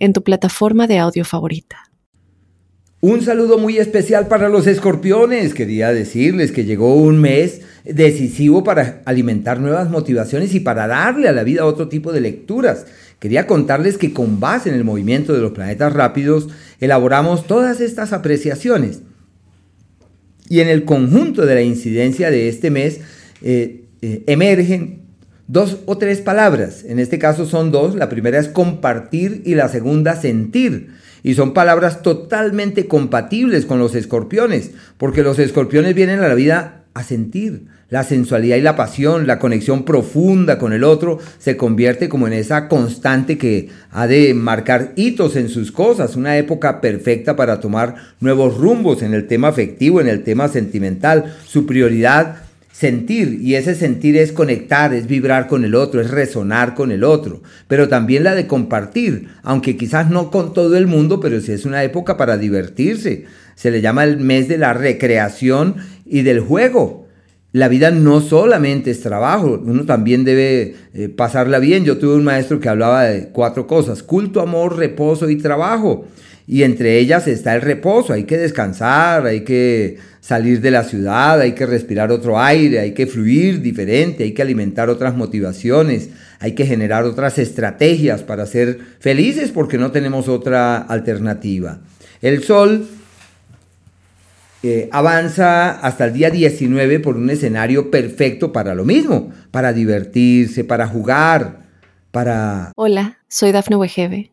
en tu plataforma de audio favorita. Un saludo muy especial para los escorpiones. Quería decirles que llegó un mes decisivo para alimentar nuevas motivaciones y para darle a la vida otro tipo de lecturas. Quería contarles que con base en el movimiento de los planetas rápidos elaboramos todas estas apreciaciones. Y en el conjunto de la incidencia de este mes eh, eh, emergen dos o tres palabras. En este caso son dos. La primera es compartir y la segunda sentir. Y son palabras totalmente compatibles con los escorpiones, porque los escorpiones vienen a la vida a sentir. La sensualidad y la pasión, la conexión profunda con el otro, se convierte como en esa constante que ha de marcar hitos en sus cosas, una época perfecta para tomar nuevos rumbos en el tema afectivo, en el tema sentimental. Su prioridad sentir y ese sentir es conectar, es vibrar con el otro, es resonar con el otro, pero también la de compartir, aunque quizás no con todo el mundo, pero sí es una época para divertirse. Se le llama el mes de la recreación y del juego. La vida no solamente es trabajo, uno también debe eh, pasarla bien. Yo tuve un maestro que hablaba de cuatro cosas, culto, amor, reposo y trabajo y entre ellas está el reposo, hay que descansar, hay que salir de la ciudad, hay que respirar otro aire, hay que fluir diferente, hay que alimentar otras motivaciones, hay que generar otras estrategias para ser felices porque no tenemos otra alternativa. El sol eh, avanza hasta el día 19 por un escenario perfecto para lo mismo, para divertirse, para jugar, para... Hola, soy Dafne Wegebe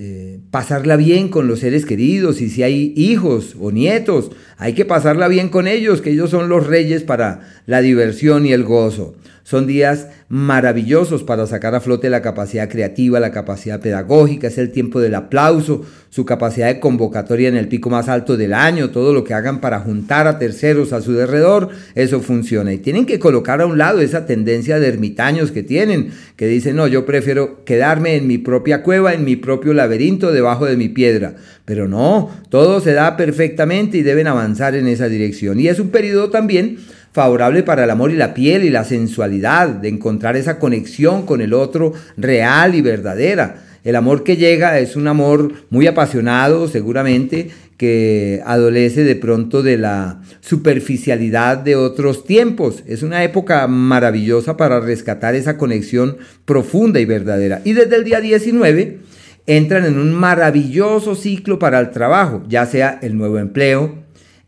Eh, pasarla bien con los seres queridos y si hay hijos o nietos, hay que pasarla bien con ellos, que ellos son los reyes para la diversión y el gozo. Son días maravillosos para sacar a flote la capacidad creativa, la capacidad pedagógica, es el tiempo del aplauso, su capacidad de convocatoria en el pico más alto del año, todo lo que hagan para juntar a terceros a su derredor, eso funciona. Y tienen que colocar a un lado esa tendencia de ermitaños que tienen, que dicen, no, yo prefiero quedarme en mi propia cueva, en mi propio laberinto, debajo de mi piedra. Pero no, todo se da perfectamente y deben avanzar en esa dirección. Y es un periodo también favorable para el amor y la piel y la sensualidad, de encontrar esa conexión con el otro real y verdadera. El amor que llega es un amor muy apasionado, seguramente, que adolece de pronto de la superficialidad de otros tiempos. Es una época maravillosa para rescatar esa conexión profunda y verdadera. Y desde el día 19 entran en un maravilloso ciclo para el trabajo, ya sea el nuevo empleo,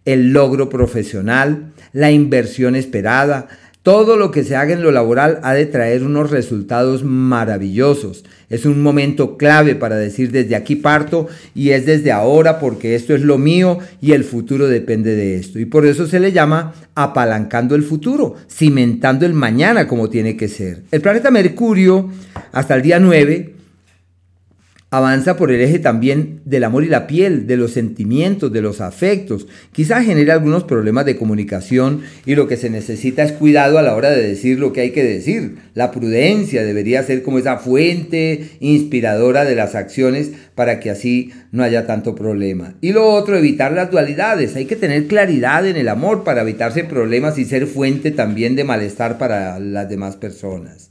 el logro profesional, la inversión esperada. Todo lo que se haga en lo laboral ha de traer unos resultados maravillosos. Es un momento clave para decir desde aquí parto y es desde ahora porque esto es lo mío y el futuro depende de esto. Y por eso se le llama apalancando el futuro, cimentando el mañana como tiene que ser. El planeta Mercurio hasta el día 9 Avanza por el eje también del amor y la piel, de los sentimientos, de los afectos. Quizá genere algunos problemas de comunicación y lo que se necesita es cuidado a la hora de decir lo que hay que decir. La prudencia debería ser como esa fuente inspiradora de las acciones para que así no haya tanto problema. Y lo otro, evitar las dualidades. Hay que tener claridad en el amor para evitarse problemas y ser fuente también de malestar para las demás personas.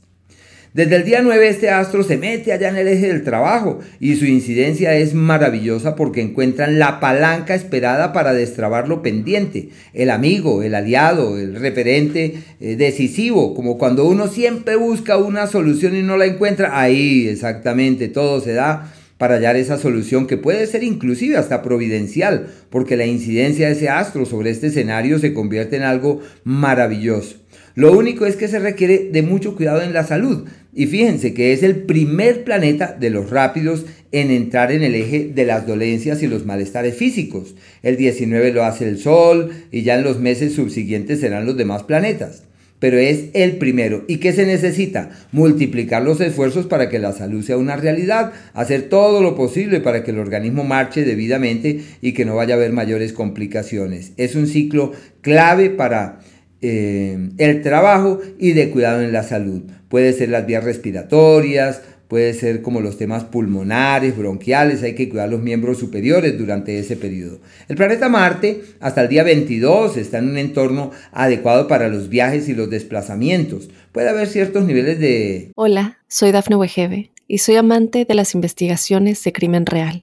Desde el día 9 este astro se mete allá en el eje del trabajo y su incidencia es maravillosa porque encuentran la palanca esperada para destrabar lo pendiente, el amigo, el aliado, el referente eh, decisivo, como cuando uno siempre busca una solución y no la encuentra, ahí exactamente todo se da para hallar esa solución que puede ser inclusive hasta providencial, porque la incidencia de ese astro sobre este escenario se convierte en algo maravilloso. Lo único es que se requiere de mucho cuidado en la salud. Y fíjense que es el primer planeta de los rápidos en entrar en el eje de las dolencias y los malestares físicos. El 19 lo hace el Sol y ya en los meses subsiguientes serán los demás planetas. Pero es el primero. ¿Y qué se necesita? Multiplicar los esfuerzos para que la salud sea una realidad, hacer todo lo posible para que el organismo marche debidamente y que no vaya a haber mayores complicaciones. Es un ciclo clave para eh, el trabajo y de cuidado en la salud. Puede ser las vías respiratorias, puede ser como los temas pulmonares, bronquiales, hay que cuidar los miembros superiores durante ese periodo. El planeta Marte hasta el día 22 está en un entorno adecuado para los viajes y los desplazamientos. Puede haber ciertos niveles de... Hola, soy Dafne Wegebe y soy amante de las investigaciones de crimen real.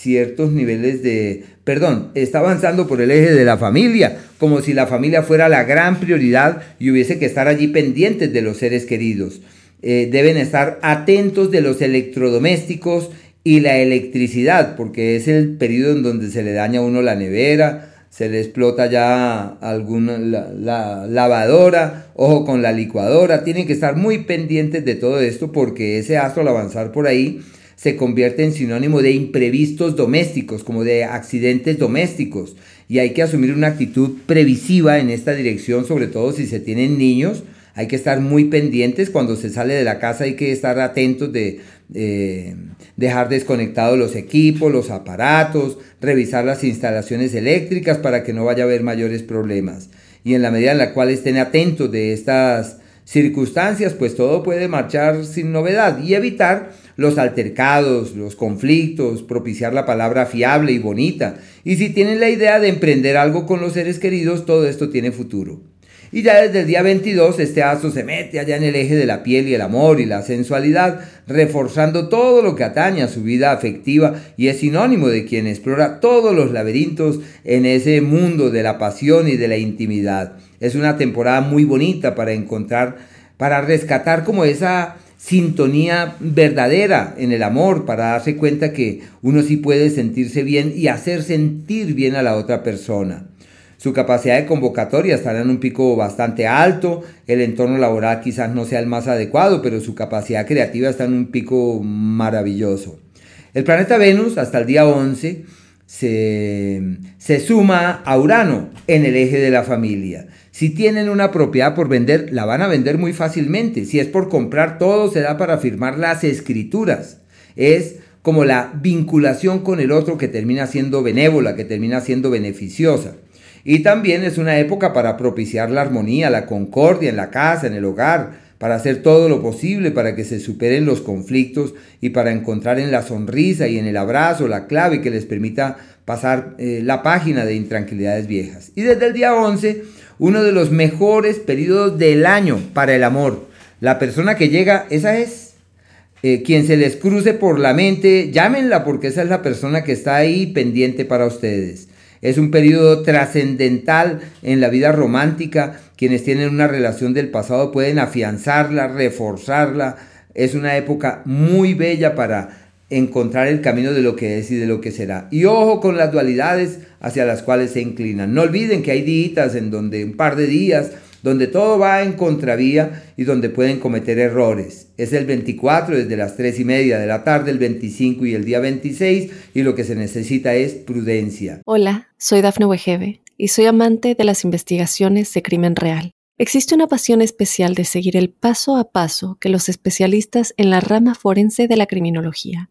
ciertos niveles de, perdón, está avanzando por el eje de la familia, como si la familia fuera la gran prioridad y hubiese que estar allí pendientes de los seres queridos. Eh, deben estar atentos de los electrodomésticos y la electricidad, porque es el periodo en donde se le daña a uno la nevera, se le explota ya alguna la, lavadora, ojo con la licuadora, tienen que estar muy pendientes de todo esto porque ese astro al avanzar por ahí se convierte en sinónimo de imprevistos domésticos, como de accidentes domésticos. Y hay que asumir una actitud previsiva en esta dirección, sobre todo si se tienen niños. Hay que estar muy pendientes cuando se sale de la casa, hay que estar atentos de dejar desconectados los equipos, los aparatos, revisar las instalaciones eléctricas para que no vaya a haber mayores problemas. Y en la medida en la cual estén atentos de estas circunstancias, pues todo puede marchar sin novedad y evitar los altercados, los conflictos, propiciar la palabra fiable y bonita. Y si tienen la idea de emprender algo con los seres queridos, todo esto tiene futuro. Y ya desde el día 22 este astro se mete allá en el eje de la piel y el amor y la sensualidad, reforzando todo lo que atañe a su vida afectiva y es sinónimo de quien explora todos los laberintos en ese mundo de la pasión y de la intimidad. Es una temporada muy bonita para encontrar, para rescatar como esa sintonía verdadera en el amor para darse cuenta que uno sí puede sentirse bien y hacer sentir bien a la otra persona. Su capacidad de convocatoria estará en un pico bastante alto, el entorno laboral quizás no sea el más adecuado, pero su capacidad creativa está en un pico maravilloso. El planeta Venus hasta el día 11 se, se suma a Urano en el eje de la familia. Si tienen una propiedad por vender, la van a vender muy fácilmente. Si es por comprar, todo se da para firmar las escrituras. Es como la vinculación con el otro que termina siendo benévola, que termina siendo beneficiosa. Y también es una época para propiciar la armonía, la concordia en la casa, en el hogar, para hacer todo lo posible para que se superen los conflictos y para encontrar en la sonrisa y en el abrazo la clave que les permita pasar eh, la página de intranquilidades viejas. Y desde el día 11 uno de los mejores periodos del año para el amor. La persona que llega, esa es. Eh, quien se les cruce por la mente, llámenla porque esa es la persona que está ahí pendiente para ustedes. Es un periodo trascendental en la vida romántica. Quienes tienen una relación del pasado pueden afianzarla, reforzarla. Es una época muy bella para encontrar el camino de lo que es y de lo que será. Y ojo con las dualidades hacia las cuales se inclinan. No olviden que hay días en donde un par de días donde todo va en contravía y donde pueden cometer errores. Es el 24 desde las 3 y media de la tarde, el 25 y el día 26 y lo que se necesita es prudencia. Hola, soy Dafne Wegebe y soy amante de las investigaciones de crimen real. Existe una pasión especial de seguir el paso a paso que los especialistas en la rama forense de la criminología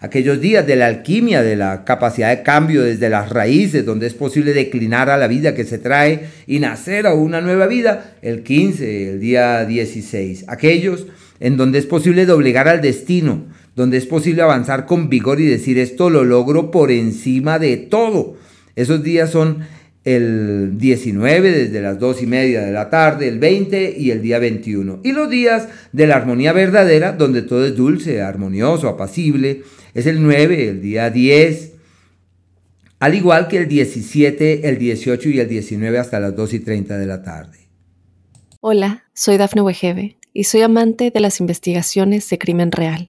Aquellos días de la alquimia, de la capacidad de cambio desde las raíces, donde es posible declinar a la vida que se trae y nacer a una nueva vida, el 15, el día 16. Aquellos en donde es posible doblegar al destino, donde es posible avanzar con vigor y decir esto lo logro por encima de todo. Esos días son el 19 desde las 2 y media de la tarde, el 20 y el día 21. Y los días de la armonía verdadera, donde todo es dulce, armonioso, apacible, es el 9, el día 10, al igual que el 17, el 18 y el 19 hasta las 2 y 30 de la tarde. Hola, soy Dafne Wegebe y soy amante de las investigaciones de crimen real.